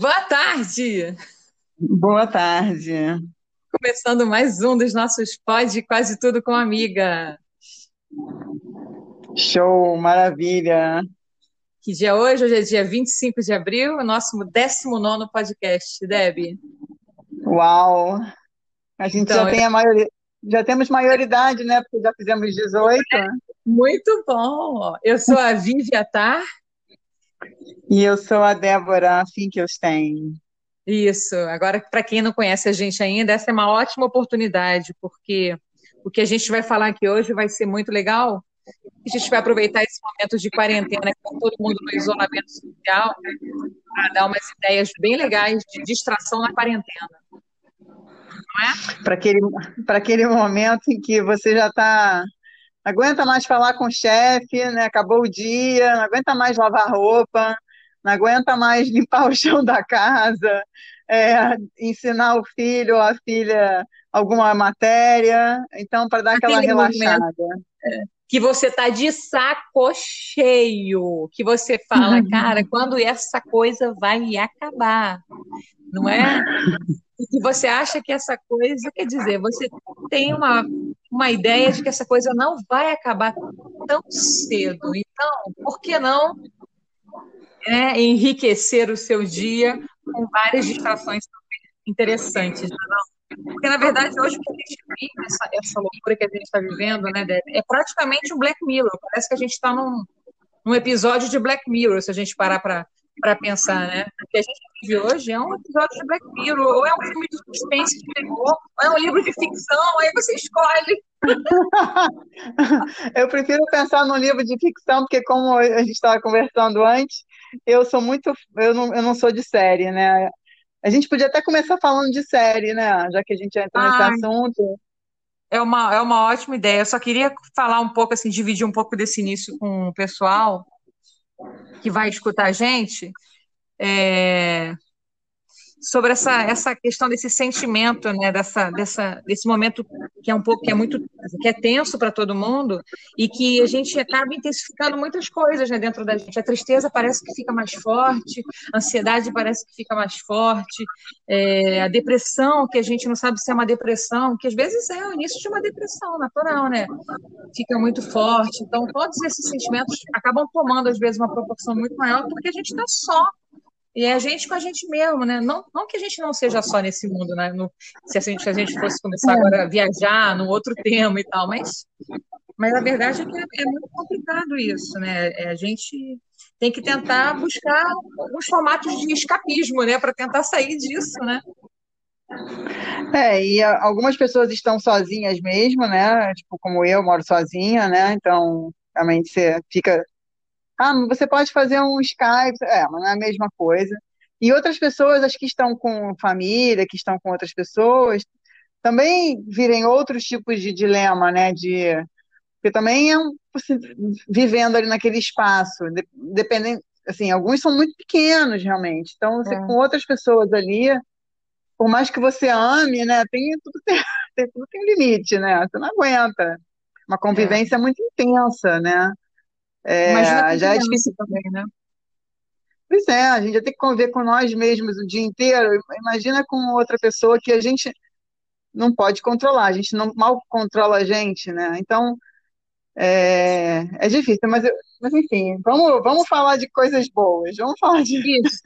Boa tarde! Boa tarde. Começando mais um dos nossos Pode Quase Tudo com Amiga. Show, maravilha. Que dia é hoje? Hoje é dia 25 de abril, o nosso 19 podcast, Deb. Uau! A gente Então, já tem a maioria, já temos maioridade, né? Porque já fizemos 18. Muito bom! Eu sou a Vivi Atar. E eu sou a Débora Finkelstein. Isso. Agora, para quem não conhece a gente ainda, essa é uma ótima oportunidade, porque o que a gente vai falar aqui hoje vai ser muito legal. A gente vai aproveitar esse momento de quarentena, com todo mundo no isolamento social, para dar umas ideias bem legais de distração na quarentena. Não é? Para aquele, para aquele momento em que você já está. Não aguenta mais falar com o chefe, né? Acabou o dia, não aguenta mais lavar roupa, não aguenta mais limpar o chão da casa, é, ensinar o filho ou a filha alguma matéria. Então, para dar aquela Aquele relaxada. que você está de saco cheio, que você fala, cara, quando essa coisa vai acabar, não é? E que você acha que essa coisa, quer dizer, você tem uma, uma ideia de que essa coisa não vai acabar tão cedo. Então, por que não né, enriquecer o seu dia com várias distrações interessantes, não é? Porque, na verdade, hoje o que a gente vive, essa, essa loucura que a gente está vivendo, né, é praticamente um Black Mirror. Parece que a gente está num, num episódio de Black Mirror, se a gente parar para para pensar, né? O que a gente vive hoje é um episódio de Black Mirror, ou é um filme de suspense de terror, ou é um livro de ficção, aí você escolhe. Eu prefiro pensar num livro de ficção, porque como a gente estava conversando antes, eu sou muito, eu não, eu não sou de série, né? A gente podia até começar falando de série, né? Já que a gente já entrou nesse Ai, assunto. é uma, é uma ótima ideia. Eu só queria falar um pouco, assim, dividir um pouco desse início com o pessoal que vai escutar a gente. É, sobre essa, essa questão desse sentimento, né, dessa, dessa, desse momento que é um pouco, que é muito, que é tenso para todo mundo e que a gente acaba intensificando muitas coisas, né, dentro da gente. A tristeza parece que fica mais forte, a ansiedade parece que fica mais forte, é, a depressão, que a gente não sabe se é uma depressão, que às vezes é o início de uma depressão natural, né, fica muito forte. Então, todos esses sentimentos acabam tomando, às vezes, uma proporção muito maior porque a gente está só. E é a gente com a gente mesmo, né? Não, não que a gente não seja só nesse mundo, né? No- se, a gente, se a gente fosse começar agora a viajar num outro tema e tal, mas, mas a verdade é que é, é muito complicado isso, né? É, a gente tem que tentar buscar alguns formatos de escapismo, né? Para tentar sair disso, né? É, e algumas pessoas estão sozinhas mesmo, né? Tipo, como eu, moro sozinha, né? Então, realmente você fica. Ah, você pode fazer um Skype, é, mas não é a mesma coisa. E outras pessoas, as que estão com família, que estão com outras pessoas, também virem outros tipos de dilema, né? De, porque também é um, você vivendo ali naquele espaço, de- dependendo, assim, alguns são muito pequenos realmente. Então, você com É, outras pessoas ali, por mais que você ame, né? Tem tudo tem, tem- tudo tem limite, né? Você não aguenta. Uma é. convivência muito intensa, né? Imagina É, já é criança difícil. também, né? Pois é, a gente já tem que conviver com nós mesmos o dia inteiro. Imagina com outra pessoa que a gente não pode controlar, a gente não mal controla a gente, né? Então, é, é difícil, mas, eu- mas enfim, vamos, vamos falar de coisas boas, vamos falar de. Isso.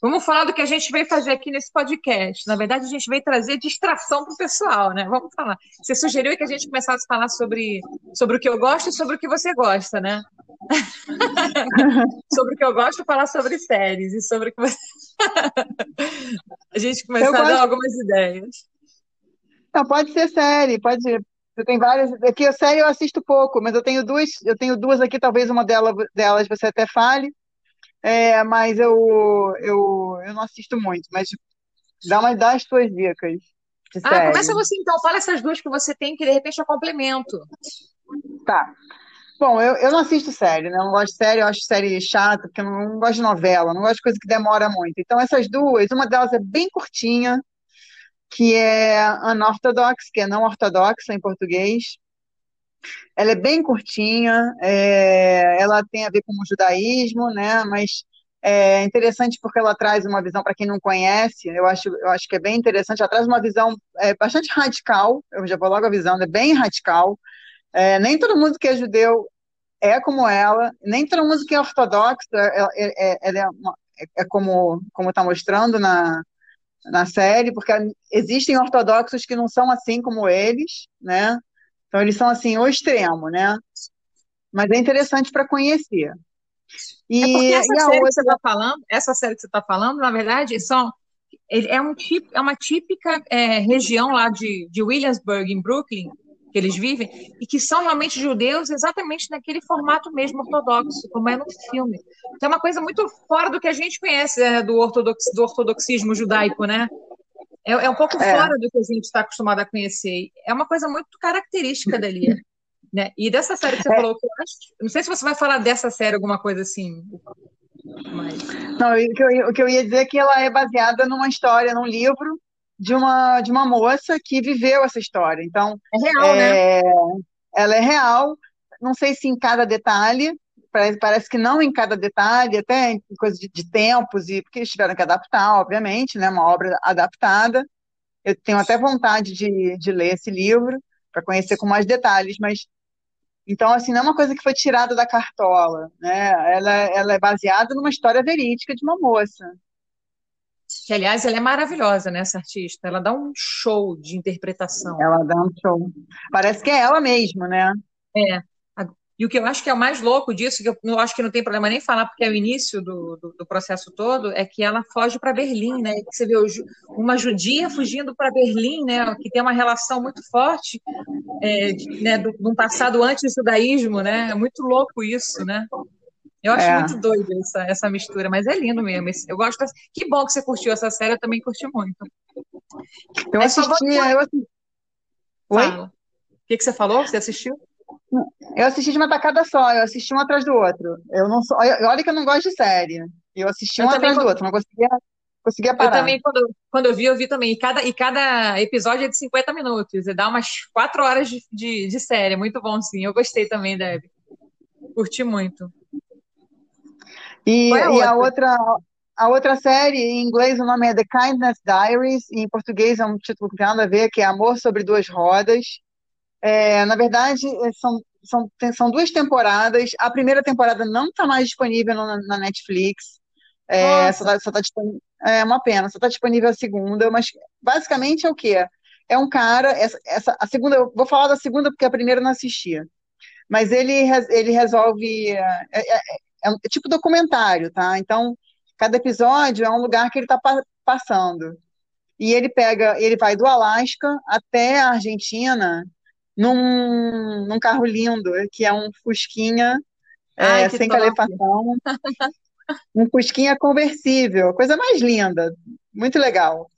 Vamos falar do que a gente veio fazer aqui nesse podcast. Na verdade, a gente veio trazer distração para o pessoal, né? Vamos falar. Você sugeriu que a gente começasse a falar sobre, sobre o que eu gosto e sobre o que você gosta, né? Sobre o que eu gosto, falar sobre séries e sobre o que você. A gente Eu começar a dar gosto, algumas ideias. não, pode ser série, pode ser. Você tem várias. Aqui a série eu assisto pouco, mas eu tenho duas, eu tenho duas aqui, talvez uma dela- delas você até fale, é, mas eu, eu, eu não assisto muito, mas dá uma das tuas dicas Ah, começa você então. Fala essas duas que você tem, que de repente eu complemento. Tá. Bom, eu, eu não assisto série, né? Eu não gosto de série, eu acho série chata, porque eu não, não gosto de novela, não gosto de coisa que demora muito. Então, essas duas, uma delas é bem curtinha, que é Unorthodox, que é não ortodoxa em português. Ela é bem curtinha, é, ela tem a ver com o judaísmo, né? Mas é interessante porque ela traz uma visão, para quem não conhece, eu acho, eu acho que é bem interessante, ela traz uma visão é, bastante radical, eu já vou logo avisando, é bem radical. É, nem todo mundo que é judeu é como ela, nem todo mundo que é ortodoxo é, é, é, é, é como está mostrando na, na série, porque existem ortodoxos que não são assim como eles, né? Então eles são assim o extremo, né? Mas é interessante para conhecer. E, é porque essa série outra... que você está falando, essa série que você está falando, na verdade, são é, um é uma típica é, região lá de, de Williamsburg, em Brooklyn, que eles vivem, e que são realmente judeus exatamente naquele formato mesmo ortodoxo, como é no filme. Então é uma coisa muito fora do que a gente conhece é, do, ortodox, do ortodoxismo judaico, né? É, é um pouco é. fora do que a gente está acostumado a conhecer. É uma coisa muito característica dali. Né? E dessa série que você é. falou, que eu acho, não sei se você vai falar dessa série, alguma coisa assim. Mas... Não, o que, eu, o que eu ia dizer é que ela é baseada numa história, num livro de uma, de uma moça que viveu essa história. Então, é real, é, né? Ela é real, não sei se em cada detalhe, parece, parece que não em cada detalhe, até em coisa de, de tempos, e porque eles tiveram que adaptar, obviamente, né? Uma obra adaptada. Eu tenho até vontade de, de ler esse livro para conhecer com mais detalhes, mas então, assim, não é uma coisa que foi tirada da cartola, né? Ela, ela é baseada numa história verídica de uma moça. Que, aliás, ela é maravilhosa, né, essa artista? Ela dá um show de interpretação. Ela dá um show. Parece que é ela mesma, né? É. E o que eu acho que é o mais louco disso, que eu não acho que não tem problema nem falar, porque é o início do, do, do processo todo, é que ela foge para Berlim, né? Você vê uma judia fugindo para Berlim, né? Que tem uma relação muito forte é, de, né, de um passado antes do judaísmo, né? É muito louco isso, né? Eu acho é. muito doido essa, essa mistura, mas é lindo mesmo. Eu gosto. Que bom que você curtiu essa série, eu também curti muito. Eu assisti. Eu assisti... Oi? O que, que você falou? Você assistiu? Eu assisti de uma tacada só, eu assisti um atrás do outro. Eu não sou, olha que eu não gosto de série. Eu assisti eu um atrás do outro, não conseguia, conseguia parar. Eu também, quando, quando eu vi, eu vi também. E cada, e cada episódio é de 50 minutos. E dá umas 4 horas de, de, de série. Muito bom, sim. Eu gostei também, Deb. Curti muito. E, a, e a outra, a outra série, em inglês o nome é The Kindness Diaries, e em português é um título que tem nada a ver, que é Amor sobre Duas Rodas. É, na verdade, é, são, são, são duas temporadas. A primeira temporada não está mais disponível no, na Netflix. É, só tá, só tá é uma pena, só está disponível a segunda, mas basicamente é o quê? É um cara, essa, essa, a segunda, eu vou falar da segunda porque a primeira eu não assistia, mas ele, ele resolve, é, é, é, é um tipo documentário, tá? Então, cada episódio é um lugar que ele está pa passando. E ele pega, ele vai do Alasca até a Argentina num, num carro lindo, que é um Fusquinha Ai, é, sem top. calefação. um Fusquinha conversível, coisa mais linda, muito legal.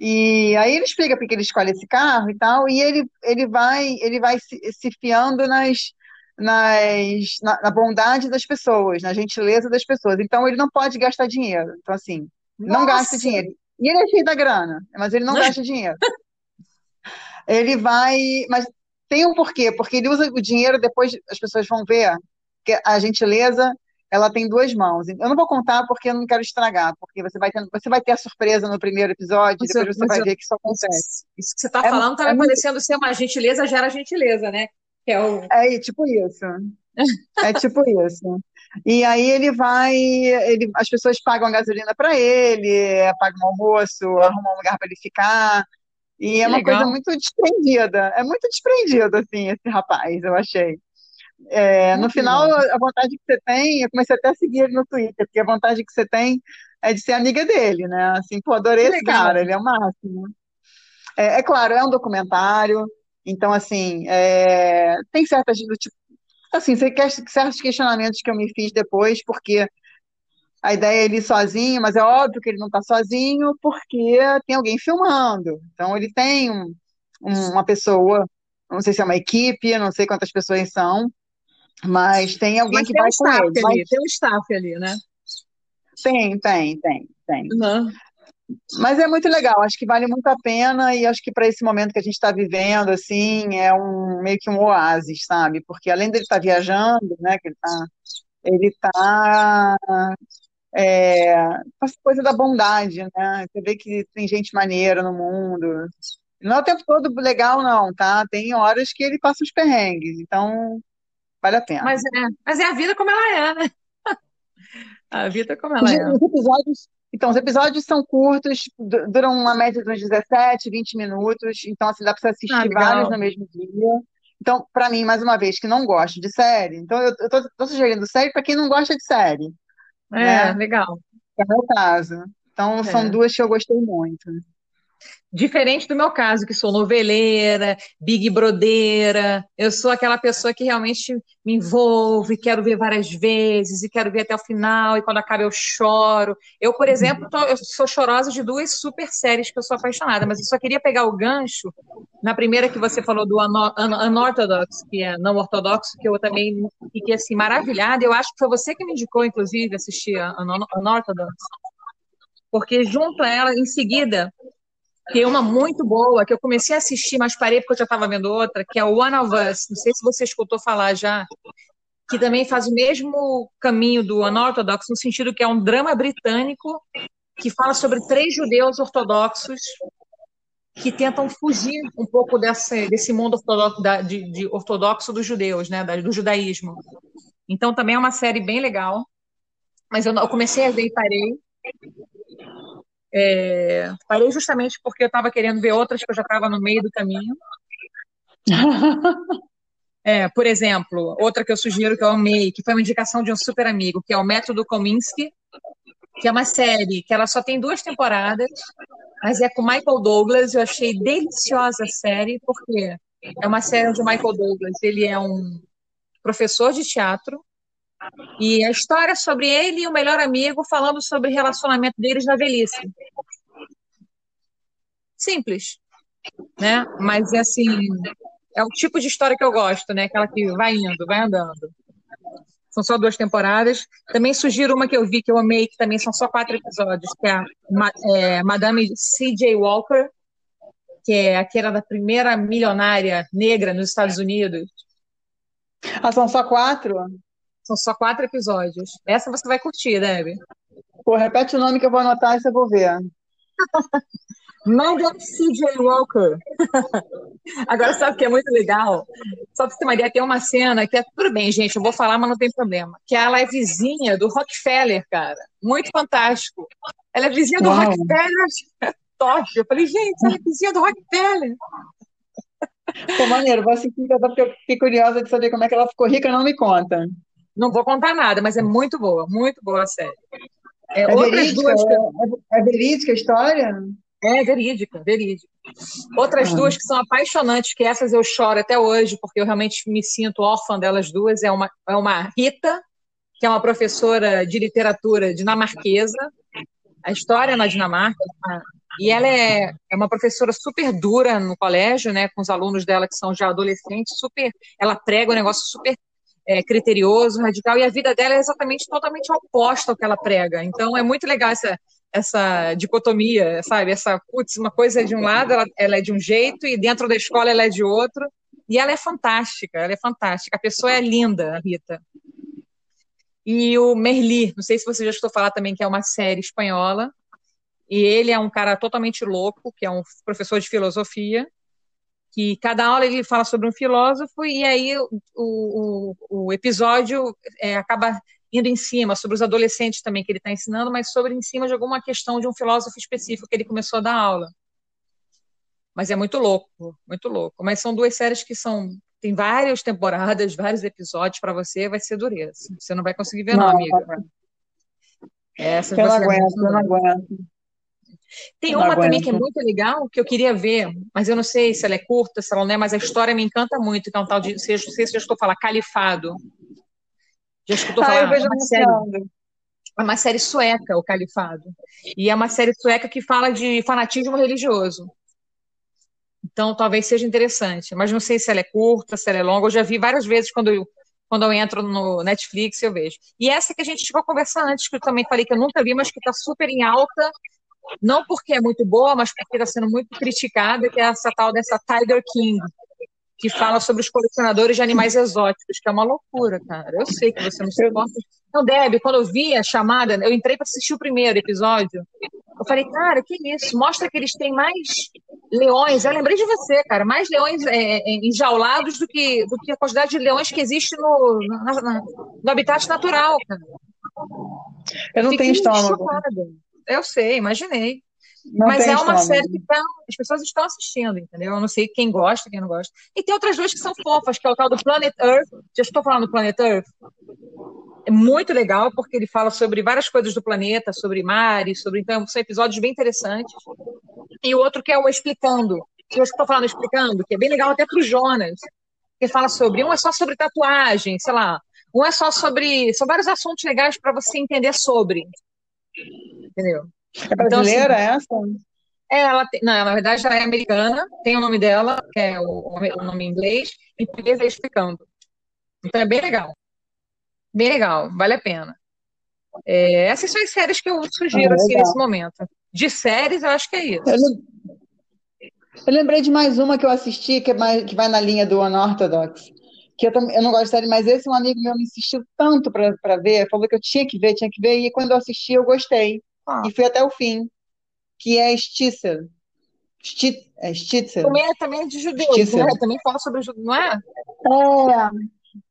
E aí ele explica porque ele escolhe esse carro e tal, e ele, ele vai ele vai se, se fiando nas, nas, na, na, bondade das pessoas, na gentileza das pessoas. Então ele não pode gastar dinheiro. Então, assim, Nossa. não gasta dinheiro. E ele é cheio da grana, mas ele não gasta dinheiro. Ele vai. Mas tem um porquê, porque ele usa o dinheiro, depois as pessoas vão ver que a gentileza ela tem duas mãos. Eu não vou contar porque eu não quero estragar, porque você vai ter, você vai ter a surpresa no primeiro episódio, depois você vai ver que isso acontece. Isso que você está é, falando está é, me parecendo ser uma gentileza gera gentileza, né? Que é, o... é tipo isso. é tipo isso. E aí ele vai, ele, as pessoas pagam a gasolina para ele, pagam o almoço, arrumam um lugar para ele ficar. E é uma Legal. coisa muito desprendida. É muito desprendido, assim, esse rapaz, eu achei. É, no final, a vontade que você tem, eu comecei até a seguir ele no Twitter, porque a vontade que você tem é de ser amiga dele, né? Assim, pô, adorei esse cara, ele é o máximo. É, é, claro, é um documentário, então, assim, é, tem certas, tipo, assim, certos questionamentos que eu me fiz depois, porque a ideia é ele ir sozinho, mas é óbvio que ele não está sozinho porque tem alguém filmando. Então ele tem um, uma pessoa, não sei se é uma equipe, não sei quantas pessoas são, mas tem alguém mas que tem vai um com ele. Ali, mas... Tem um staff ali, né? Tem, tem, tem, tem. Uhum. Mas é muito legal, acho que vale muito a pena e acho que para esse momento que a gente está vivendo, assim, é um meio que um oásis, sabe? Porque além dele estar tá viajando, né, que ele está ele tá é, essa coisa da bondade, né? Você vê que tem gente maneira no mundo. Não é o tempo todo legal, não, tá? Tem horas que ele passa os perrengues, então vale a pena. Mas é, mas é a vida como ela é, né? A vida como ela é. Os episódios, então, os episódios são curtos, duram uma média de uns 17, 20 minutos, então assim, dá para você assistir Ah, vários no mesmo dia. Então, para mim, mais uma vez, que não gosto de série, então eu, eu tô, tô sugerindo série para quem não gosta de série, É, né? legal. É o meu caso. Então, são É. duas que eu gostei muito. Diferente do meu caso, que sou noveleira, big brodeira, eu sou aquela pessoa que realmente me envolve, quero ver várias vezes e quero ver até o final, e quando acaba eu choro. Eu, por exemplo, tô- eu sou chorosa de duas super séries que eu sou apaixonada, mas eu só queria pegar o gancho na primeira que você falou do Uno- Un- Unorthodox, que é não ortodoxo, que eu também fiquei assim maravilhada. Eu acho que foi você que me indicou, inclusive, assistir Unorthodox, porque junto a ela, em seguida, tem uma muito boa que eu comecei a assistir, mas parei porque eu já estava vendo outra, que é One of Us. Não sei se você escutou falar já, que também faz o mesmo caminho do Unorthodox, no sentido que é um drama britânico que fala sobre três judeus ortodoxos que tentam fugir um pouco desse mundo ortodoxo, da- de, de ortodoxo dos judeus, né, da- do judaísmo. Então também é uma série bem legal, mas eu, eu comecei a ver e parei. É, parei justamente porque eu estava querendo ver outras que eu já estava no meio do caminho. É, por exemplo, outra que eu sugiro que eu amei, que foi uma indicação de um super amigo, que é o Método Kominsky, que é uma série que ela só tem duas temporadas, mas é com Michael Douglas. Eu achei deliciosa a série, porque é uma série onde o Michael Douglas ele é um professor de teatro e a história sobre ele e o melhor amigo falando sobre o relacionamento deles na velhice. Simples, né? Mas é assim, é o tipo de história que eu gosto, né? Aquela que vai indo, vai andando. São só duas temporadas. Também sugiro uma que eu vi que eu amei, que também são só quatro episódios, que é a é, Madame C.J. Walker, que é aquela da primeira milionária negra nos Estados Unidos. Ah, são só quatro? São só quatro episódios. Essa você vai curtir, Debbie. Pô, repete o nome que eu vou anotar e você vou ver. Madame C.J. Walker. Agora, sabe o que é muito legal? Só pra você ter uma ideia, tem uma cena que é. Tudo bem, gente, eu vou falar, mas não tem problema. Que ela é vizinha do Rockefeller, cara. Muito fantástico. Ela é vizinha do Uau. Rockefeller. Top. Eu falei, gente, ela é vizinha do Rockefeller. Pô, maneiro, vou assistir, porque eu fiquei curiosa de saber como é que ela ficou rica, não me conta. Não vou contar nada, mas é muito boa, muito boa a série. É, É outras verídica? duas eu- É, é verídica a história? É verídica, verídica. Outras Ah. duas que são apaixonantes, que essas eu choro até hoje, porque eu realmente me sinto órfã delas duas, é uma, é uma Rita, que é uma professora de literatura dinamarquesa. A história é na Dinamarca, tá? e ela é, é uma professora super dura no colégio, né, com os alunos dela que são já adolescentes, super, ela prega um negócio super é, criterioso, radical, e a vida dela é exatamente totalmente oposta ao que ela prega. Então é muito legal essa, essa dicotomia, sabe? Essa, putz, uma coisa é de um lado, ela, ela é de um jeito, e dentro da escola ela é de outro. E ela é fantástica, ela é fantástica. A pessoa é linda, a Rita. E o Merli, não sei se você já escutou falar também, que é uma série espanhola. E ele é um cara totalmente louco, que é um professor de filosofia, que cada aula ele fala sobre um filósofo, e aí o, o, o episódio é, acaba indo em cima, sobre os adolescentes também que ele está ensinando, mas sobre em cima de alguma questão de um filósofo específico que ele começou a dar aula. Mas é muito louco, muito louco. Mas são duas séries que são. Tem várias temporadas, vários episódios para você, vai ser dureza. Você não vai conseguir ver, não, Não, amiga. Essas Eu não aguento, eu não aguento. Tem uma também que é muito legal, que eu queria ver, mas eu não sei se ela é curta, se ela não é, mas a história me encanta muito, que é um tal de, não sei se já estou falando, Califado. Já escutou Ah, falar? eu vejo É uma série, é uma série sueca, o Califado. E é uma série sueca que fala de fanatismo religioso. Então, talvez seja interessante, mas não sei se ela é curta, se ela é longa. Eu já vi várias vezes quando eu, quando eu entro no Netflix, eu vejo. E essa que a gente chegou a conversar antes, que eu também falei que eu nunca vi, mas que está super em alta, não porque é muito boa, mas porque está sendo muito criticada, que é essa tal dessa Tiger King, que fala sobre os colecionadores de animais exóticos, que é uma loucura, cara. Eu sei que você não se importa. Não, Deb, quando eu vi a chamada, eu entrei para assistir o primeiro episódio. Eu falei, cara, que isso? Mostra que eles têm mais leões. Eu lembrei de você, cara, mais leões é, é, enjaulados do que, do que a quantidade de leões que existe no, na, na, no habitat natural, cara. Eu não Fiquei tenho estômago. Chocada. Eu sei, imaginei. Não Mas é uma série que tá, as pessoas estão assistindo, entendeu? Eu não sei quem gosta, quem não gosta. E tem outras duas que são fofas, que é o tal do Planet Earth. Já estou falando do Planet Earth? É muito legal, porque ele fala sobre várias coisas do planeta, sobre mares, sobre. Então, são episódios bem interessantes. E o outro que é o Explicando. Eu estou falando Explicando, que é bem legal até para o Jonas. Que fala sobre. Um é só sobre tatuagem, sei lá. Um é só sobre. São vários assuntos legais para você entender sobre. Entendeu? É brasileira então, assim, essa? É, ela tem, não, na verdade ela é americana, tem o nome dela, que é o, o nome em inglês, em português é explicando. Então é bem legal. Bem legal, vale a pena. É, essas são as séries que eu sugiro ah, assim, nesse momento. De séries, eu acho que é isso. Eu, eu, lembrei de mais uma que eu assisti, que, é mais, que vai na linha do Unorthodox. Que eu, eu não gosto de série, mas esse um amigo meu me insistiu tanto para ver, falou que eu tinha que ver, tinha que ver, e quando eu assisti, eu gostei. Ah. E fui até o fim, que é Stitzer. Stit, é Stitzer. Também é, também é de judeu, né? também fala sobre judeu, não é? É,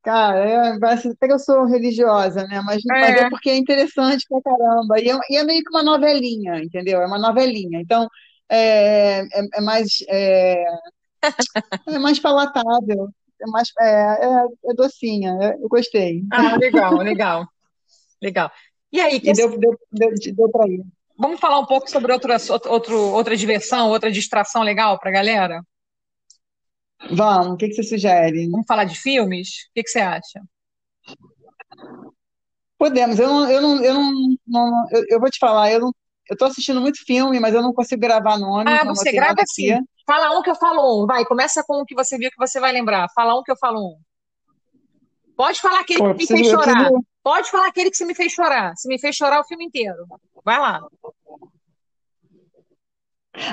cara, é, até que eu sou religiosa, né? Mas, é. mas é porque é interessante pra caramba. E é, e é, meio que uma novelinha, entendeu? É uma novelinha. Então, é, é, é mais, é, é, mais palatável. É mais é, é, é docinha. Eu gostei. Ah, legal, legal. Legal. E aí, que... e deu, deu, deu, deu para ir. Vamos falar um pouco sobre outra, outro, outra diversão, outra distração legal para a galera? Vamos, o que, que você sugere? Vamos falar de filmes? O que, que você acha? Podemos, eu não, eu não, eu não, não eu, eu, vou te falar, eu não, eu tô assistindo muito filme, mas eu não consigo gravar nome. Ah, você grava sim. Fala um que eu falo um, vai, começa com o que você viu que você vai lembrar. Fala um que eu falo um. Pode falar aquele Pô, que me fez chorar. Preciso... Pode falar aquele que você me fez chorar. Se me fez chorar o filme inteiro. Vai lá.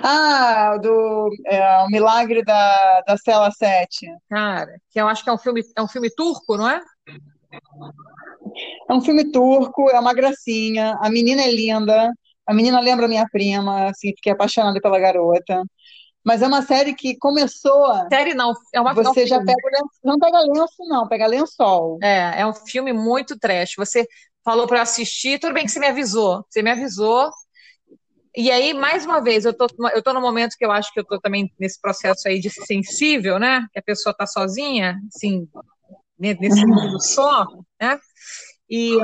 Ah, do é, O Milagre da, da Cela 7. Cara, que eu acho que é um filme, é um filme turco, não é? É um filme turco, é uma gracinha. A menina é linda. A menina lembra minha prima, assim, fiquei apaixonada pela garota. Mas é uma série que começou. Série não, é uma Você é um já pega lenço, não pega lenço, não, pega lençol. É, é um filme muito trash. Você falou para assistir, tudo bem que você me avisou. Você me avisou. E aí, mais uma vez, eu tô, eu tô no momento que eu acho que eu tô também nesse processo aí de sensível, né? Que a pessoa tá sozinha, assim, nesse mundo só, né? E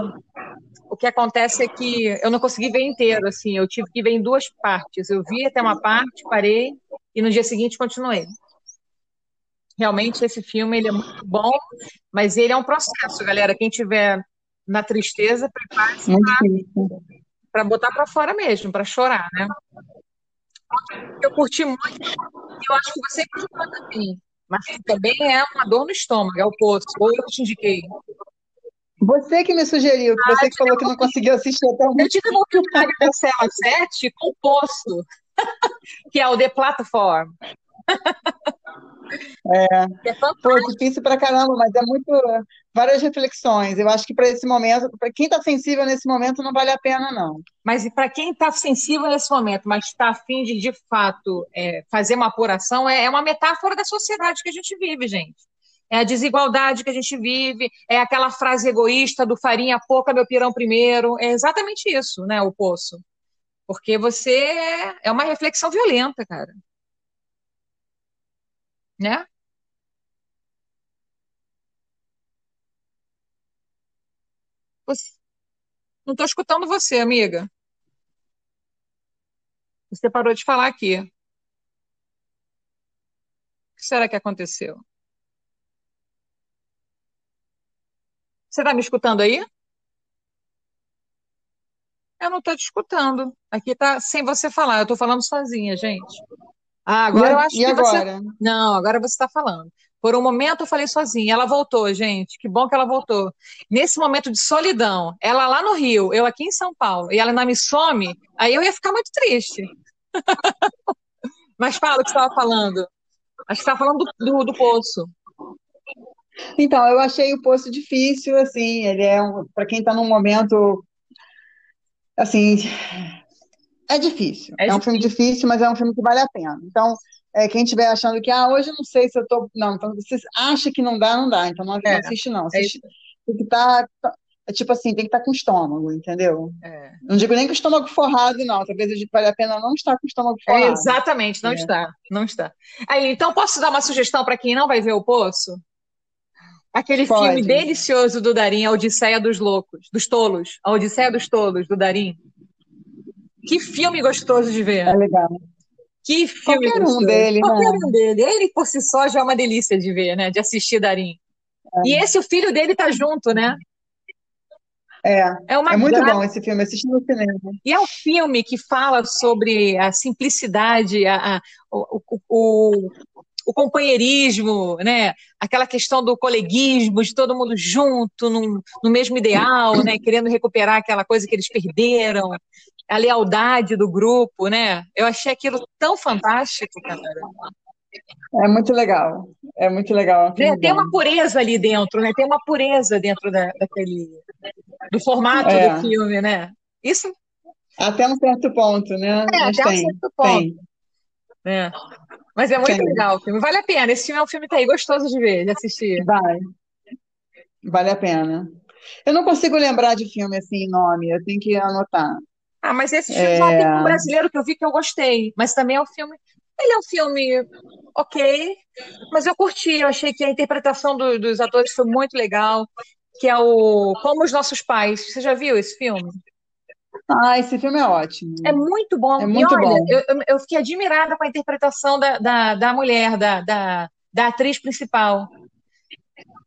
o que acontece é que eu não consegui ver inteiro, assim, eu tive que ver em duas partes. Eu vi até uma parte, parei, e no dia seguinte continuei. Realmente esse filme ele é muito bom, mas ele é um processo, galera. Quem tiver na tristeza, prepare-se para botar para fora mesmo, para chorar, né? Eu curti muito, eu acho que você gostou também, mas também é uma dor no estômago, é o poço, ou eu te indiquei. Você que me sugeriu, ah, você que falou que não conseguiu assistir até o Eu tive um filme da Cela 7 com o Poço, que é o The Platform. É, é Pô, difícil pra caramba, mas é muito. Várias reflexões. Eu acho que para esse momento, para quem está sensível nesse momento, não vale a pena, não. Mas para quem está sensível nesse momento, mas está afim de, de fato, é, fazer uma apuração, é, é uma metáfora da sociedade que a gente vive, gente é a desigualdade que a gente vive, é aquela frase egoísta do farinha pouca, meu pirão primeiro. É exatamente isso, né, o poço. Porque você é uma reflexão violenta, cara. Né? Você... Não estou escutando você, amiga. Você parou de falar aqui. O que será que aconteceu? Você está me escutando aí? Eu não estou te escutando. Aqui está sem você falar. Eu estou falando sozinha, gente. Ah, agora e, eu acho e que agora? você. Não, agora você está falando. Por um momento eu falei sozinha. Ela voltou, gente. Que bom que ela voltou. Nesse momento de solidão, ela lá no Rio, eu aqui em São Paulo, e ela ainda me some, aí eu ia ficar muito triste. Mas fala o que você estava falando. Acho que está falando do, do, do Poço. Então, eu achei o Poço difícil, assim, ele é um, para quem está num momento, assim, é difícil. É É um filme difícil, mas é um filme que vale a pena. Então, é, quem estiver achando que, ah, hoje eu não sei se eu tô. Não, então você acha que não dá, não dá. Então não, não É, assiste, não. é Assiste, tem que estar. é tipo assim, tem que estar com estômago, entendeu? É. Não digo nem com o estômago forrado, não. Talvez vale a pena não estar com o estômago forrado. exatamente, não está, não está. Aí, então posso dar uma sugestão para quem não vai ver o Poço? Aquele Pode. filme delicioso do Darim, A Odisseia dos Loucos, dos Tolos, A Odisseia dos Tolos, do Darim. Que filme gostoso de ver. É legal. Que filme Qualquer um gostoso. dele, né? Qualquer um dele. Ele por si só já é uma delícia de ver, né? De assistir Darim. E esse, o filho dele tá junto, né? É, É uma é muito bom esse filme. Assisti no cinema. E é um filme que fala sobre a simplicidade, a, a- o, o, o, o companheirismo, né? Aquela questão do coleguismo, de todo mundo junto, num, no mesmo ideal, né? Querendo recuperar aquela coisa que eles perderam, a lealdade do grupo, né? Eu achei aquilo tão fantástico, cara. É muito legal. É muito legal. É um Né? Tem uma pureza ali dentro, né? Tem uma pureza dentro da, daquele do formato É. do filme, né? Isso Até um certo ponto, né? é Mas até um tem, certo ponto. tem. É. Mas é muito Tem. legal o filme. Vale a pena. Esse filme é um filme que tá aí gostoso de ver, de assistir. Vai. Vale a pena. Eu não consigo lembrar de filme assim, nome. Eu tenho que anotar. Ah, mas esse filme só É. tem um brasileiro que eu vi que eu gostei. Mas também é um filme. Ele é um filme ok, mas eu curti. Eu achei que a interpretação do- dos atores foi muito legal. Que é o Como os Nossos Pais. Você já viu esse filme? Ah, esse filme é ótimo. É muito bom. É E muito olha, bom. eu, eu- fiquei admirada com a interpretação da, da, da mulher, da, da, da atriz principal.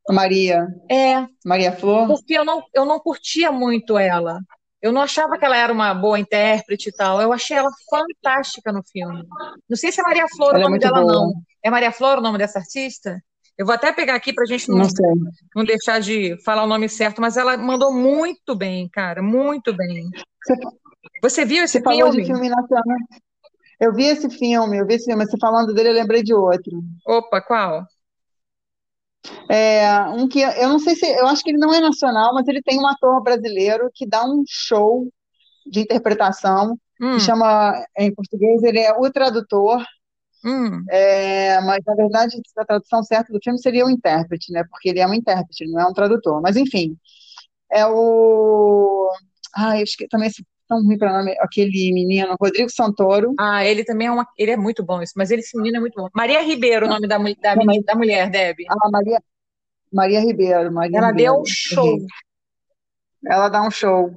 Maria, É, Maria Flor. porque eu não, eu não curtia muito ela. Eu não achava que ela era uma boa intérprete e tal. Eu achei ela fantástica no filme. Não sei se é Maria Flor o Ela é nome muito dela, boa. não. É Maria Flor o nome dessa artista? Eu vou até pegar aqui pra gente não, Não não deixar de falar o nome certo, mas ela mandou muito bem, cara, muito bem. Você, Você viu esse você falou de filme? filme nacional. Eu vi esse filme, eu vi esse filme, mas você falando dele, eu lembrei de outro. Opa, qual? É, um que eu não sei se, eu acho que ele não é nacional, mas ele tem um ator brasileiro que dá um show de interpretação, Hum, que chama, em português, ele é o tradutor, hum. é, mas na verdade a tradução certa do filme seria o intérprete, né? Porque ele é um intérprete, não é um tradutor. Mas enfim, é o, ah, eu esqueci também esse tão ruim para nome, aquele menino, Rodrigo Santoro. Ah, ele também é uma, ele é muito bom isso, mas ele, esse menino é muito bom. Maria Ribeiro, o nome da, da, da mulher, Debbie. Ah, Maria, Maria Ribeiro, Maria Ela deu Ribeiro, um show. Ela dá um show.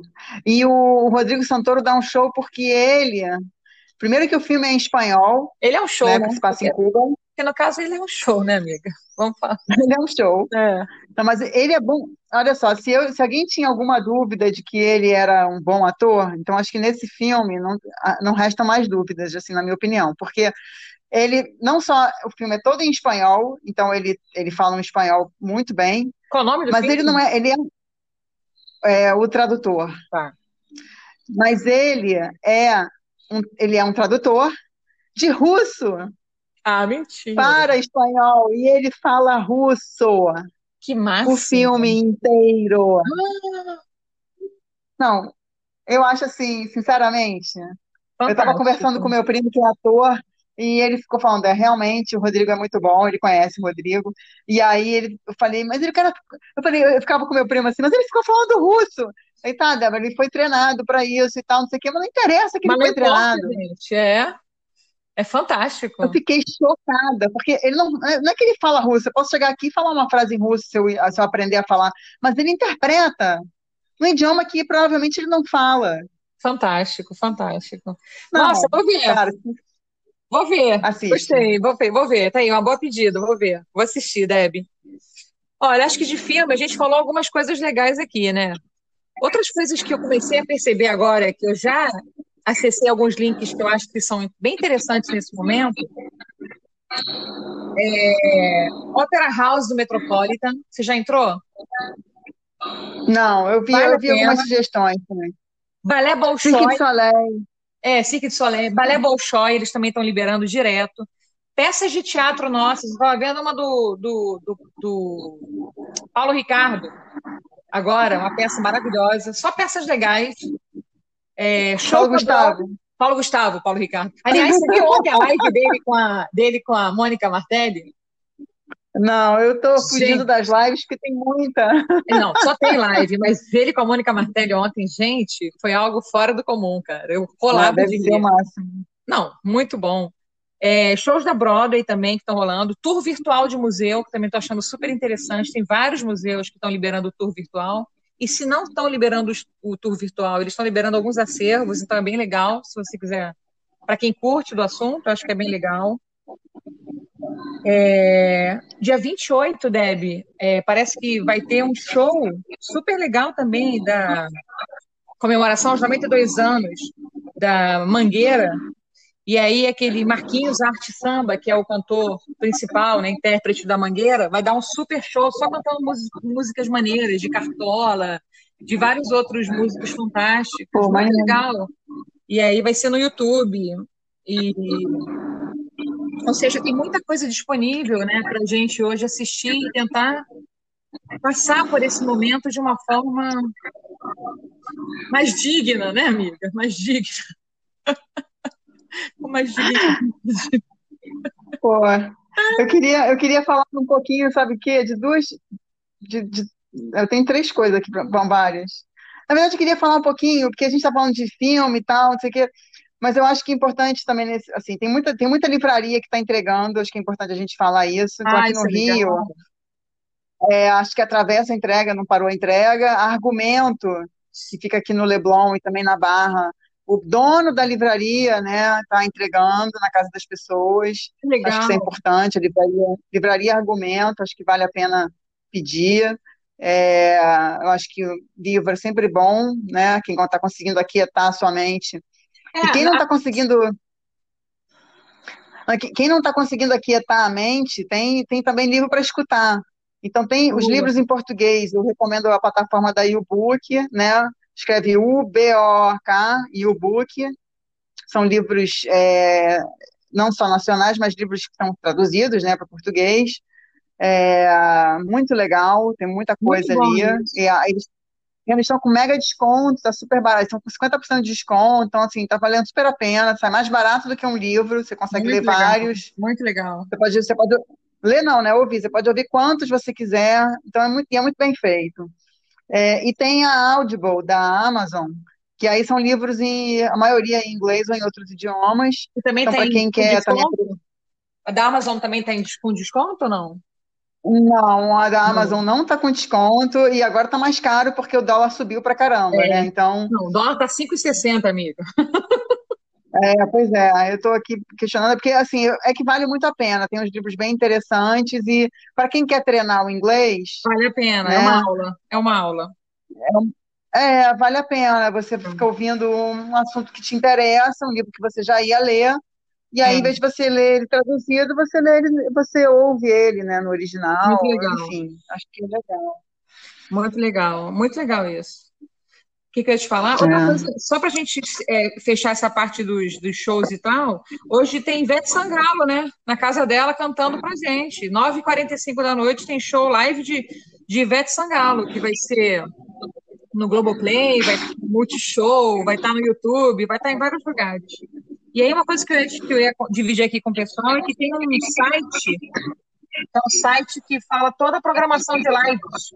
E o Rodrigo Santoro dá um show porque ele. Primeiro que o filme é em espanhol, Ele é um show, né? né? Que se passa em Cuba. porque no caso ele é um show, né, amiga? Vamos falar. Ele é um show. É. Não, mas ele é bom. Olha só, se, eu, se alguém tinha alguma dúvida de que ele era um bom ator, então acho que nesse filme não, não restam mais dúvidas, assim, na minha opinião, porque ele não só o filme é todo em espanhol, então ele, ele fala um espanhol muito bem, Qual o nome do mas filme? ele não é, ele é, é o tradutor. Tá. Mas ele é um, ele é um tradutor de russo Ah, mentira. para espanhol e ele fala russo Que o máximo. filme inteiro. Ah, Não, eu acho assim, sinceramente, eu estava fantástico. conversando com meu primo que é ator e ele ficou falando, é realmente o Rodrigo é muito bom, ele conhece o Rodrigo. E aí ele, eu falei, mas ele cara, eu falei, eu ficava com meu primo assim, mas ele ficou falando russo. Aí tá, Débora, ele foi treinado para isso e tal, não sei o quê, mas não interessa que ele Mas não foi importa, treinado. gente. É, é fantástico. Eu fiquei chocada, porque ele não, não é que ele fala russo, eu posso chegar aqui e falar uma frase em russo se eu, se eu aprender a falar, mas ele interpreta no idioma que provavelmente ele não fala. Fantástico, fantástico. Não, Nossa, vou ver. cara, Vou ver. assiste. Gostei, vou ver, vou ver. Tá aí, uma boa pedida, vou ver. Vou assistir, Deb. Olha, acho que de filme a gente falou algumas coisas legais aqui, né? Outras coisas que eu comecei a perceber agora, é que eu já acessei alguns links que eu acho que são bem interessantes nesse momento. É... Opera House do Metropolitan. Você já entrou? Não, eu vi, Vale eu vi algumas sugestões também. Balé Cirque Bolshoi. du Soleil. É, Cirque du Soleil. Balé Bolshoi, eles também estão liberando direto. peças de teatro nossas. Estava vendo uma do, do, do, do, Paulo Ricardo, agora, uma peça maravilhosa, só peças legais. É, show Paulo Gustavo. Paulo Gustavo, Paulo Ricardo. Aliás, você viu ontem a live dele com a, dele com a Mônica Martelli? Não, eu estou fugindo das lives porque tem muita. Não, só tem live, mas ele com a Mônica Martelli ontem, gente, foi algo fora do comum, cara. Eu rolava ah, deve de ser o máximo. Não, muito bom. É, shows da Broadway também que estão rolando, tour virtual de museu, que também estou achando super interessante. Tem vários museus que estão liberando o tour virtual. E se não estão liberando o tour virtual, eles estão liberando alguns acervos, então é bem legal, se você quiser. Para quem curte do assunto, acho que é bem legal. É, dia 28, Deb, é, parece que vai ter um show super legal também da comemoração aos 92 anos da Mangueira, e aí aquele Marquinhos Arte Samba, que é o cantor principal, né, intérprete da Mangueira, vai dar um super show só cantando músicas maneiras, de Cartola, de vários outros músicos fantásticos, Pô, muito legal. E aí vai ser no YouTube. E ou seja, tem muita coisa disponível né, para a gente hoje assistir e tentar passar por esse momento de uma forma mais digna, né, amiga? Mais digna. mais digna. Pô, eu queria, eu queria falar um pouquinho, sabe o quê? De duas. De, de, eu tenho três coisas aqui, várias. Na verdade, eu queria falar um pouquinho, porque a gente está falando de filme e tal, não sei o quê. Mas eu acho que é importante também, nesse, assim, tem muita, tem muita livraria que está entregando, acho que é importante a gente falar isso. Então, ah, aqui no é Rio, é, acho que atravessa a entrega, não parou a entrega. Argumento, que fica aqui no Leblon e também na Barra, o dono da livraria, né, está entregando na casa das pessoas. Legal. Acho que isso é importante. A livraria, livraria Argumento, acho que vale a pena pedir. É, eu acho que o livro é sempre bom, né? Quem está conseguindo aquietar a sua mente é, e quem não está conseguindo. Quem não está conseguindo aquietar a mente, tem, tem também livro para escutar. Então, tem os livros em português, eu recomendo a plataforma da YouBook, né? Escreve U-B-O-K, YouBook. São livros é, não só nacionais, mas livros que são traduzidos né, para português. É, muito legal, tem muita coisa ali. E, eles eles estão com mega desconto, tá super barato, estão com 50% de desconto, então assim, tá valendo super a pena, sai mais barato do que um livro, você consegue muito ler legal, vários. Muito legal. Você pode, você pode ler não, né? Ouvir, você pode ouvir quantos você quiser, então é muito, é muito bem feito. É, e tem a Audible da Amazon, que aí são livros em a maioria em inglês ou em outros idiomas. E também então, para quem quer também. A da Amazon também tem com desconto ou não? Não, a da Amazon não está com desconto e agora está mais caro porque o dólar subiu para caramba, é. né? Então. Não, o dólar está 5,60, amiga. É, pois é, eu estou aqui questionando, porque assim, é que vale muito a pena, tem uns livros bem interessantes e para quem quer treinar o inglês. Vale a pena, é né? é uma aula. É uma aula. É, é, vale a pena, você fica ouvindo um assunto que te interessa, um livro que você já ia ler, e aí, é. em vez de você ler ele traduzido, você lê ele, você ouve ele, né, no original. Muito legal. Enfim, acho que é legal. Muito legal, muito legal isso. O que, que eu ia te falar? É. Coisa, só para a gente é, fechar essa parte dos, dos shows e tal, hoje tem Ivete Sangalo, né? Na casa dela cantando pra gente. 9h45 da noite tem show live de, de Ivete Sangalo, que vai ser no Globoplay, vai ter multishow, vai estar no YouTube, vai estar em vários lugares. E aí, uma coisa que eu, ia, que eu ia dividir aqui com o pessoal é que tem um site, é um site que fala toda a programação de lives,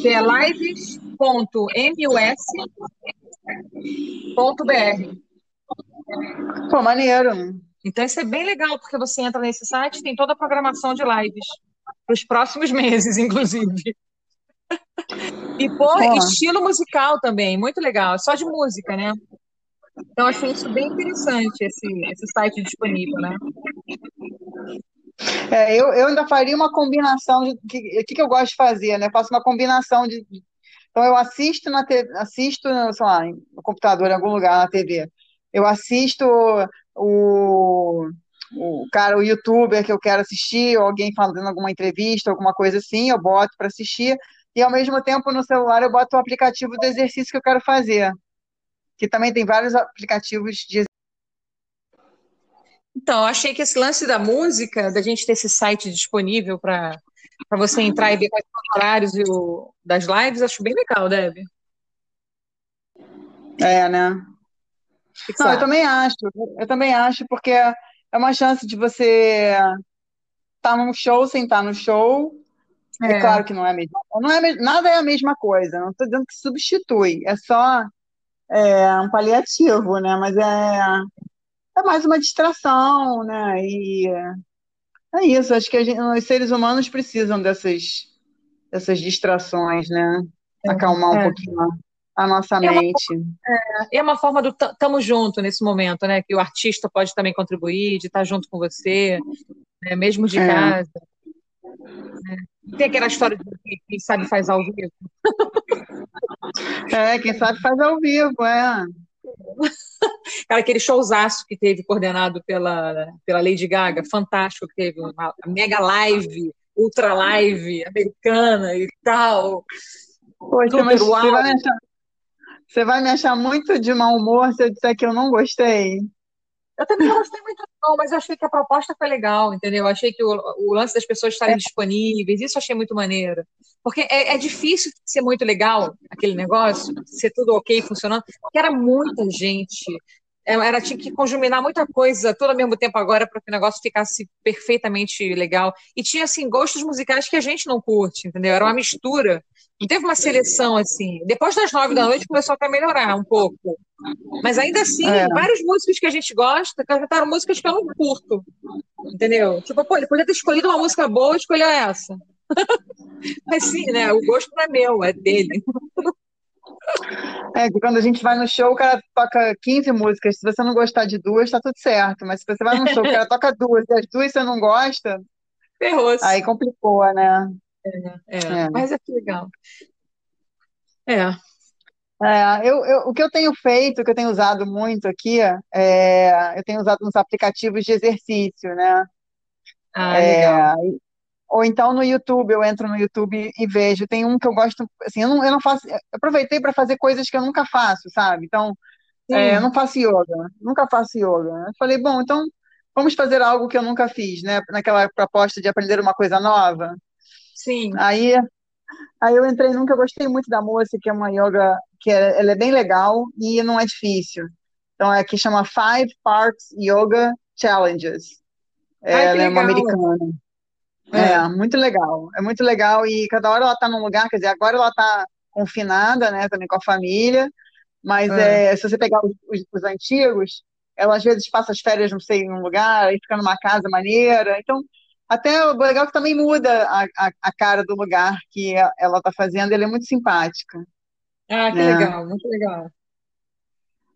que é lives.mus.br. Pô, maneiro. Então, isso é bem legal, porque você entra nesse site tem toda a programação de lives, para os próximos meses, inclusive. E por estilo musical também, muito legal, só de música, né? Então, achei isso bem interessante, esse, esse site disponível, né? É, eu, eu ainda faria uma combinação o que, que, eu gosto de fazer, né? Eu faço uma combinação de. Então, eu assisto na TV, assisto, sei lá, no computador, em algum lugar na TV. Eu assisto o, o cara, o youtuber que eu quero assistir, ou alguém fazendo alguma entrevista, alguma coisa assim, eu boto para assistir. E ao mesmo tempo no celular eu boto o aplicativo do exercício que eu quero fazer que também tem vários aplicativos de Então, achei que esse lance da música, da gente ter esse site disponível para você entrar e ver quais são os horários e o, das lives, acho bem legal, Deb. É, né? Não, eu também acho. Eu também acho, porque é uma chance de você estar tá num show sem estar no show. É, é claro que não é a mesma, não é, nada é a mesma coisa. Não estou dizendo que substitui. É só é, um paliativo, né? Mas é, é mais uma distração, né? E é isso. Acho que a gente, os seres humanos precisam dessas, dessas distrações, né? É, Acalmar um é. pouquinho a nossa é mente. Uma, é, é uma forma do tamo junto nesse momento, né? Que o artista pode também contribuir, de estar junto com você, né? mesmo de é. casa. É. Tem aquela história de quem sabe faz ao vivo. É, quem sabe faz ao vivo, é. Cara, aquele showzaço que teve coordenado pela, pela Lady Gaga, fantástico, que teve uma mega live, ultra live americana e tal. Poxa, mas você vai, achar, você vai me achar muito de mau humor se eu disser que eu não gostei. Eu também não gostei muito, não, mas eu achei que a proposta foi legal, entendeu? Eu achei que o, o lance das pessoas estarem é. disponíveis, isso eu achei muito maneiro. Porque é, é, difícil ser muito legal aquele negócio, ser tudo ok, funcionando, porque era muita gente. É, era, tinha que conjuminar muita coisa tudo ao mesmo tempo agora para que o negócio ficasse perfeitamente legal. E tinha, assim, gostos musicais que a gente não curte, entendeu? Era uma mistura não teve uma seleção assim. Depois das nove da noite começou a melhorar um pouco. Mas ainda assim, é. vários músicos que a gente gosta cantaram músicas que eu não curto. Entendeu? Tipo, pô, ele podia ter escolhido uma música boa e escolheu essa. Mas sim, né? O gosto não é meu, é dele. É, que quando a gente vai no show, o cara toca 15 músicas. Se você não gostar de duas, tá tudo certo. Mas se você vai no show, o cara toca duas e as duas você não gosta, Ferrou-se. aí complicou, né? É, é, mas é que legal. É. É, eu, eu, o que eu tenho feito, o que eu tenho usado muito aqui, é, eu tenho usado uns aplicativos de exercício, né? Ah, legal. Ou então no YouTube, eu entro no YouTube e vejo. Tem um que eu gosto, assim, eu não, eu não faço. Eu aproveitei para fazer coisas que eu nunca faço, sabe? Então, é, eu não faço yoga, nunca faço yoga. Eu falei, bom, então vamos fazer algo que eu nunca fiz, né? Naquela proposta de aprender uma coisa nova. Sim. Aí, aí eu entrei que eu gostei muito da moça, que é uma yoga que é, ela é bem legal e não é difícil. Então é que chama Five Parts Yoga Challenges. Ai, ela é uma americana. É. é. muito legal. É muito legal e cada hora ela está num lugar, quer dizer, agora ela está confinada, né, também com a família, mas é. é se você pegar os, os, os, antigos, ela às vezes passa as férias, não sei, em um lugar, aí fica numa casa maneira. Então, até o legal é que também muda a, a, a cara do lugar que ela está fazendo, ela é muito simpática. Ah, que né? legal, muito legal.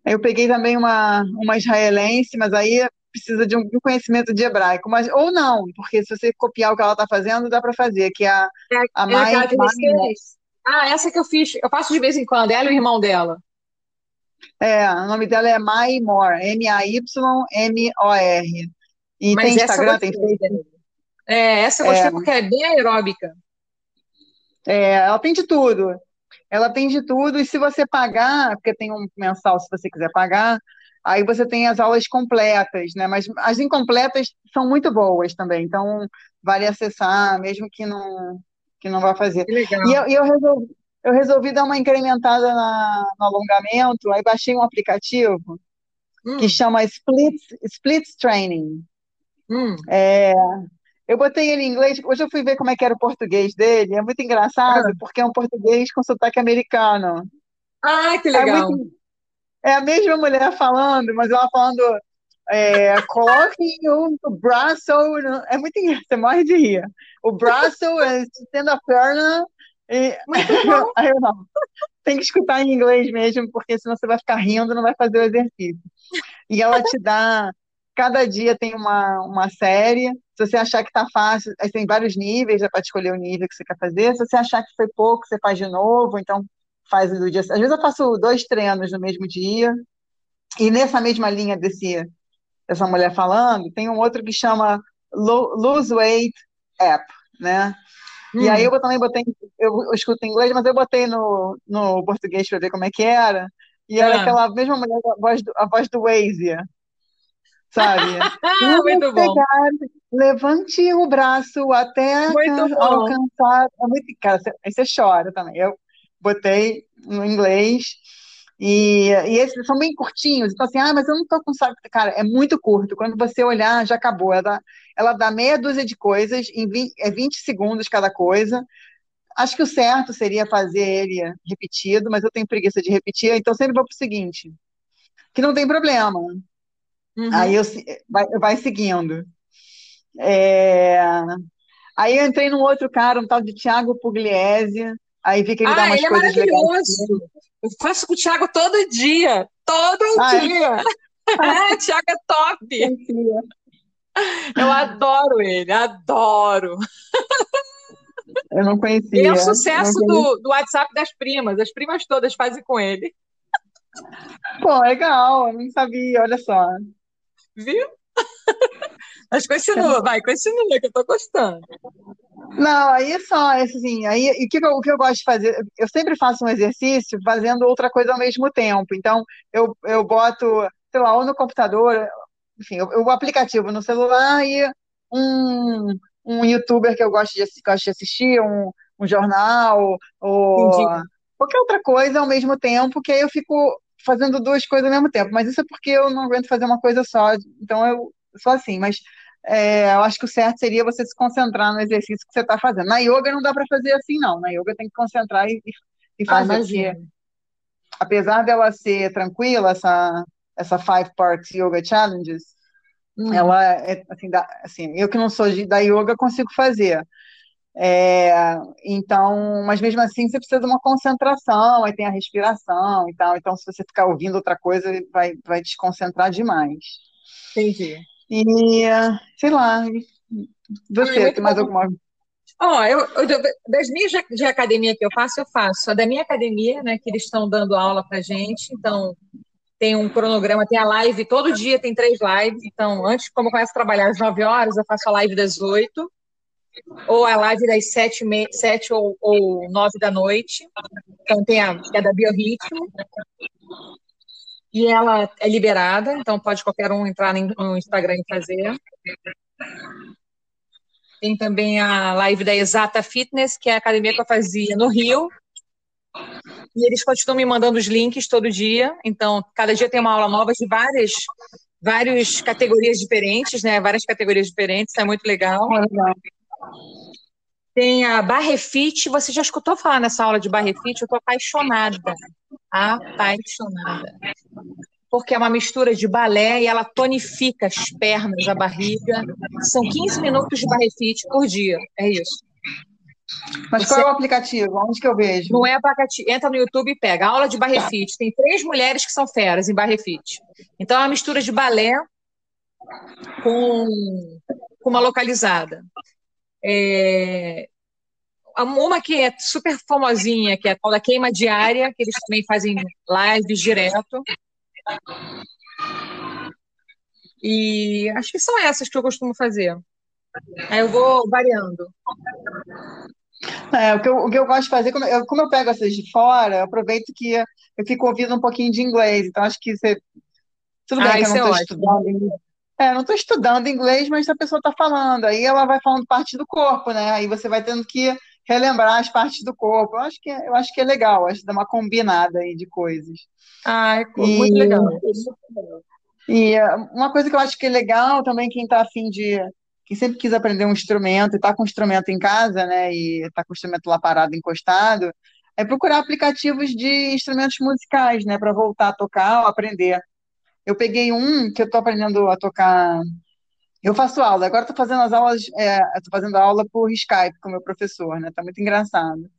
Eu peguei também uma, uma israelense, mas aí precisa de um, conhecimento de hebraico, mas ou não, porque se você copiar o que ela está fazendo, dá para fazer, que é a, é, a é Mai, Mai Ah, essa que eu fiz, eu faço de vez em quando, ela e o irmão dela. É, o nome dela é Mai More, M-A-Y-M-O-R. E mas tem Instagram, tem Facebook. É, essa eu gostei é, porque é bem aeróbica. É, ela tem de tudo. Ela tem de tudo, e se você pagar, porque tem um mensal se você quiser pagar, aí você tem as aulas completas, né? Mas as incompletas são muito boas também, então vale acessar, mesmo que não, que não vá fazer. Legal. E eu, eu, resolvi, eu resolvi dar uma incrementada na, no alongamento, aí baixei um aplicativo hum. que chama Splits, Splits Training. Hum. É, eu botei ele em inglês, hoje eu fui ver como é que era o português dele, é muito engraçado, ah. porque é um português com sotaque americano. Ah, que legal. É, muito, é a mesma mulher falando, mas ela falando é, coloque o braço, é muito engraçado, você morre de rir. O braço, é, tendo a perna, e... Aí eu não, tem que escutar em inglês mesmo, porque senão você vai ficar rindo e não vai fazer o exercício. E ela te dá Cada dia tem uma, uma série. Se você achar que está fácil, aí tem vários níveis, é para escolher o nível que você quer fazer. Se você achar que foi pouco, você faz de novo, então faz do dia. Às vezes eu faço dois treinos no mesmo dia. E nessa mesma linha desse, dessa mulher falando, tem um outro que chama Lose Weight App, né? Hum. E aí hum. eu também botei, eu, eu escuto em inglês, mas eu botei no, no português para ver como é que era. E era ah. aquela mesma mulher, a voz do, a voz do Waze. sabe? Muito bom. Pegar, levante o braço até alcançar. É muito, cara, aí você chora também. Eu botei no inglês. E, e esses são bem curtinhos. Então, assim, ah, mas eu não tô com saco. Cara, é muito curto. Quando você olhar, já acabou. Ela dá, ela dá meia dúzia de coisas, em 20, é 20 segundos cada coisa. Acho que o certo seria fazer ele repetido, mas eu tenho preguiça de repetir, então sempre vou pro seguinte, que não tem problema. Uhum. Aí eu, vai, vai seguindo. É, Aí eu entrei num outro cara, um tal de Thiago Pugliese, aí vi que ele ah, dá umas ele é coisas maravilhoso. legais. Eu faço com o Thiago todo dia. Todo Ah, é? dia. É, Thiago é top. Eu adoro ele, adoro. Eu não conhecia. Ele é não sucesso do, do WhatsApp das primas. As primas todas fazem com ele. Pô, legal, eu não sabia, olha só. Viu? Mas continua, vai, continua, que eu tô gostando. Não, aí é só, assim, aí, e o que, eu, o que eu gosto de fazer, eu sempre faço um exercício fazendo outra coisa ao mesmo tempo. Então, eu, eu boto, sei lá, ou no computador, enfim, o, o aplicativo no celular e um, um youtuber que eu gosto de, gosto de assistir, um, um jornal, ou Entendi. qualquer outra coisa ao mesmo tempo, que aí eu fico fazendo duas coisas ao mesmo tempo. Mas isso é porque eu não aguento fazer uma coisa só, então eu sou assim, mas é, eu acho que o certo seria você se concentrar no exercício que você está fazendo. Na yoga não dá para fazer assim, não. Na yoga tem que concentrar e, e Ah, fazer, porque imagino. apesar dela ser tranquila, essa, essa Five Parts Yoga Challenges, Hum. ela é assim, assim, eu que não sou de- da yoga consigo fazer. É, então, mas mesmo assim você precisa de uma concentração, aí tem a respiração e tal. Então, se você ficar ouvindo outra coisa, vai, vai desconcentrar demais. Entendi. E sei lá, você tem mais bom. alguma? Ó, eu, eu- das minhas de, de academia que eu faço, eu faço. A da minha academia, né, que eles estão dando aula pra gente. Então, tem um cronograma, tem a live, todo dia tem três lives. Então, antes, como eu começo a trabalhar às 9 horas, eu faço a live das 8, ou a live das 7, me, 7 ou, ou 9 da noite. Então, tem a, que é da Biorritmo, e ela é liberada, então pode qualquer um entrar no Instagram e fazer. Tem também a live da Exata Fitness, que é a academia que eu fazia no Rio. E eles continuam me mandando os links todo dia. Então, cada dia tem uma aula nova de várias, várias categorias diferentes, né? Várias categorias diferentes, é muito legal. Legal. Tem a Barrefit. Você já escutou falar nessa aula de Barrefit? Eu tô apaixonada. Apaixonada. Porque é uma mistura de balé e ela tonifica as pernas, a barriga. São 15 minutos de Barrefit por dia. É isso. Mas qual é o aplicativo? Onde que eu vejo? Não é aplicativo. Entra no YouTube e pega. Aula de Barrefit. Tem três mulheres que são feras em Barrefit. Então é uma mistura de balé com, com uma localizada. É, uma que é super famosinha, que é a tal da queima diária, que eles também fazem lives direto. E acho que são essas que eu costumo fazer. Aí eu vou variando. É, o que eu, o que eu gosto de fazer, como eu, como eu pego essas de fora, eu aproveito que eu fico ouvindo um pouquinho de inglês. Então, acho que você. Tudo bem Ah, que eu não é estou ótimo. estudando inglês. É, não estou estudando inglês, mas a pessoa está falando. Aí ela vai falando parte do corpo, né? Aí você vai tendo que relembrar as partes do corpo. Eu acho que, é- eu acho que é legal, acho que dá uma combinada aí de coisas. Ah, é E, muito legal. e é, uma coisa que eu acho que é legal também, quem está afim de. Quem sempre quis aprender um instrumento e está com o instrumento em casa, né? E está com o instrumento lá parado, encostado, é procurar aplicativos de instrumentos musicais, né? Para voltar a tocar ou aprender. Eu peguei um que eu estou aprendendo a tocar. Eu faço aula, agora estou fazendo as aulas, estou fazendo aula por Skype com o meu professor, né? Tá muito engraçado.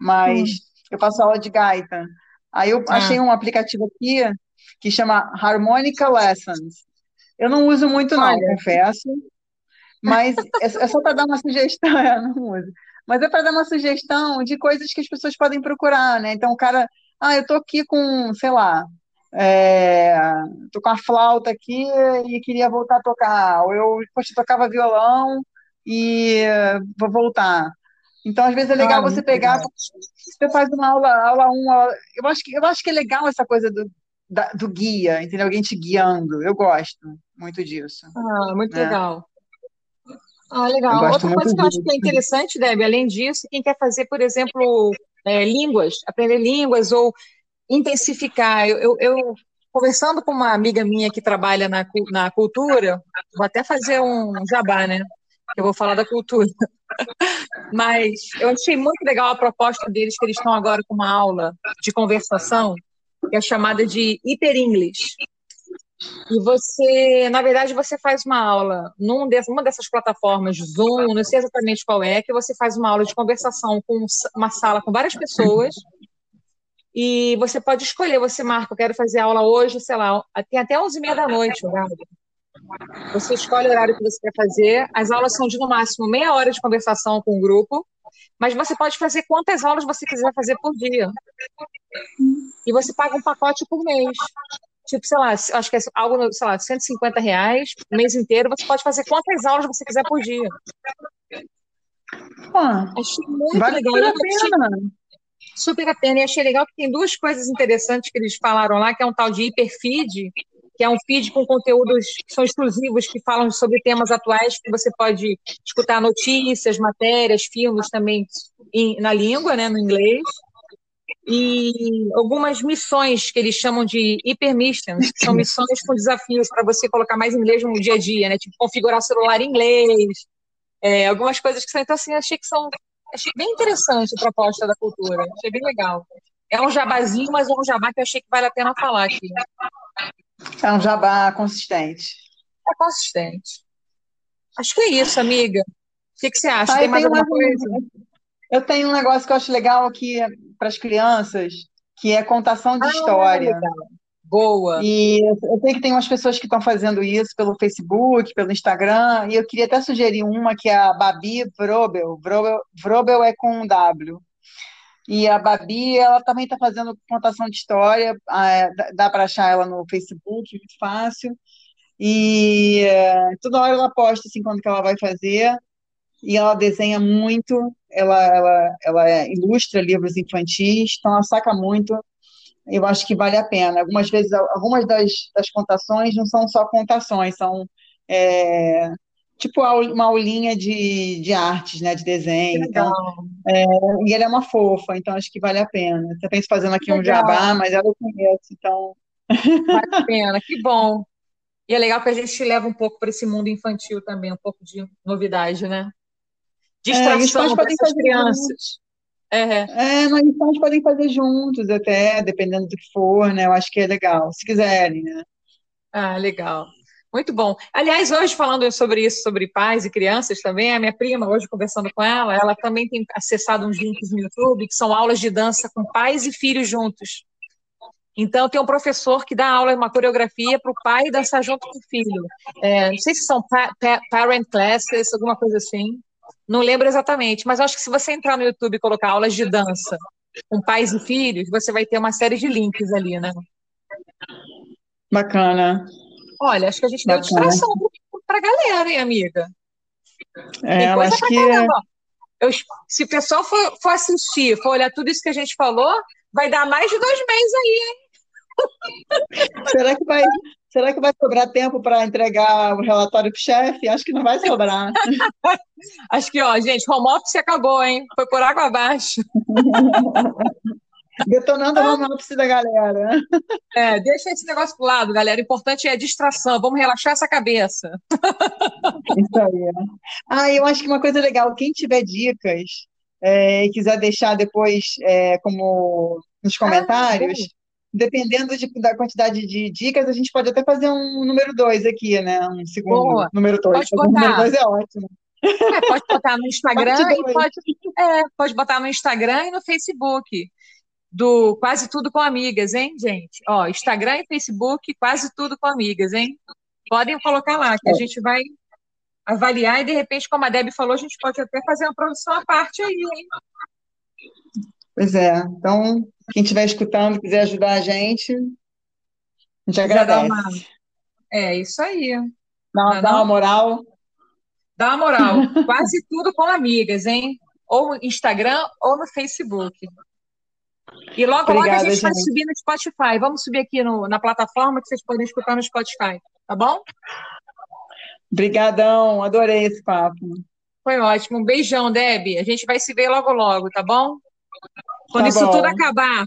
Mas Hum. eu faço aula de gaita. Aí eu Ah, achei um aplicativo aqui que chama Harmonica Lessons. Eu não uso muito, não, olha, confesso, mas é é só para dar uma sugestão, é, não uso. Mas é para dar uma sugestão de coisas que as pessoas podem procurar, né? Então, o cara, ah, eu tô aqui com, sei lá, é, a flauta aqui e queria voltar a tocar, ou eu, poxa, tocava violão e vou voltar. Então, às vezes é legal olha, você pegar, legal. você faz uma aula, aula um, aula... eu acho que eu acho que é legal essa coisa do, da, do guia, entendeu? Alguém te guiando. Eu gosto muito disso. Ah, muito né? legal. Ah, legal. Outra coisa que eu acho que é interessante, Debbie, além disso, quem quer fazer, por exemplo, é, línguas, aprender línguas ou intensificar. Eu, eu, eu, conversando com uma amiga minha que trabalha na, na cultura, vou até fazer um jabá, né? Eu vou falar da cultura. Mas eu achei muito legal a proposta deles, que eles estão agora com uma aula de conversação, que é chamada de Hyper English. E você, na verdade, você faz uma aula numa dessas plataformas, Zoom, não sei exatamente qual é, que você faz uma aula de conversação com uma sala com várias pessoas. E você pode escolher, você marca, eu quero fazer aula hoje, sei lá, tem até 11h30 da noite, horário. Você escolhe o horário que você quer fazer. As aulas são de no máximo meia hora de conversação com o grupo, mas você pode fazer quantas aulas você quiser fazer por dia. E você paga um pacote por mês. Tipo, sei lá, acho que é algo, sei lá, 150 reais, o mês inteiro, você pode fazer quantas aulas você quiser por dia. Ah, achei muito vale legal. A pena. Super a pena. E achei legal que tem duas coisas interessantes que eles falaram lá, que é um tal de hiperfeed, que é um feed com conteúdos que são exclusivos, que falam sobre temas atuais, que você pode escutar notícias, matérias, filmes também em, na língua, né, no inglês. E algumas missões que eles chamam de hypermissions, que são missões com desafios para você colocar mais inglês no dia a dia, né? Tipo, configurar celular em inglês, é, algumas coisas que são. Então, assim, achei que são. Achei bem interessante a proposta da cultura, achei bem legal. É um jabazinho, mas é um jabá que eu achei que vale a pena falar aqui. É um jabá consistente. É consistente. Acho que é isso, amiga. O que, que você acha? Tem mais alguma coisa? Eu tenho um negócio que eu acho legal aqui para as crianças, que é contação de ah, história. Legal. Boa. E eu sei que tem umas pessoas que estão fazendo isso pelo Facebook, pelo Instagram, e eu queria até sugerir uma que é a Babi Vrobel. Vrobel, Vrobel é com um W. E a Babi, ela também está fazendo contação de história, dá para achar ela no Facebook, muito fácil. E é, toda hora ela posta assim quando que ela vai fazer, e ela desenha muito, ela, ela, ela ilustra livros infantis, então ela saca muito. Eu acho que vale a pena. Algumas vezes, algumas das, das contações não são só contações, são é, tipo uma aulinha de, de artes, né, de desenho. Então, é, e ela é uma fofa, então acho que vale a pena. Você pensa fazendo aqui legal. um jabá, mas ela eu conheço, então. Vale a pena, que bom. E é legal que a gente leva um pouco para esse mundo infantil também, um pouco de novidade, né? É, Distração é, para essas crianças. É. é, mas os pais podem fazer juntos até, dependendo do que for, né? Eu acho que é legal, se quiserem, né? Ah, legal. Muito bom. Aliás, hoje falando sobre isso, sobre pais e crianças também, a minha prima, hoje conversando com ela, ela também tem acessado uns links no YouTube que são aulas de dança com pais e filhos juntos. Então, tem um professor que dá aula, uma coreografia para o pai dançar junto com o filho. É, não sei se são pa pa parent classes, alguma coisa assim. Não lembro exatamente, mas acho que se você entrar no YouTube e colocar aulas de dança com pais e filhos, você vai ter uma série de links ali, né? Bacana. Olha, acho que a gente Bacana. deu distração para a galera, hein, amiga? É, eu acho que. Eu, se o pessoal for, for, assistir, for olhar tudo isso que a gente falou, vai dar mais de dois meses aí, hein? Será que vai, será que vai sobrar tempo para entregar o relatório para o chefe? Acho que não vai sobrar. Acho que, ó, gente, home office acabou, hein? Foi por água abaixo. Detonando a home office da galera. É, deixa esse negócio pro lado, galera. O importante é a distração. Vamos relaxar essa cabeça. Isso aí. Ah, eu acho que uma coisa legal, quem tiver dicas é, e quiser deixar depois é, como nos ah, comentários, ah, dependendo de, da quantidade de dicas, a gente pode até fazer um número dois aqui, né? Um segundo Boa. número dois. Pode botar. O número dois é ótimo. É, pode botar no Instagram e pode, é, pode botar no Instagram e no Facebook do Quase Tudo com Amigas, hein, gente? Ó, Instagram e Facebook, Quase Tudo com Amigas, hein? Podem colocar lá, que a é. gente vai avaliar e, de repente, como a Deb falou, a gente pode até fazer uma produção à parte aí, hein? Pois é. Então, quem estiver escutando, quiser ajudar a gente, a gente agradece. Uma... É isso aí. Dá, dá, é dá uma moral. Dá uma moral. Quase tudo com amigas, hein? Ou no Instagram ou no Facebook. E logo, Obrigada, logo a gente, gente vai subir no Spotify. Vamos subir aqui no, na plataforma que vocês podem escutar no Spotify, tá bom? Obrigadão, adorei esse papo. Foi ótimo. Um beijão, Deb. A gente vai se ver logo, logo, tá bom? Quando tá isso bom. tudo acabar.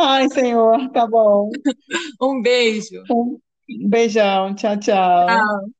Ai, senhor, tá bom. um beijo. Um beijão. Tchau, tchau. Tchau.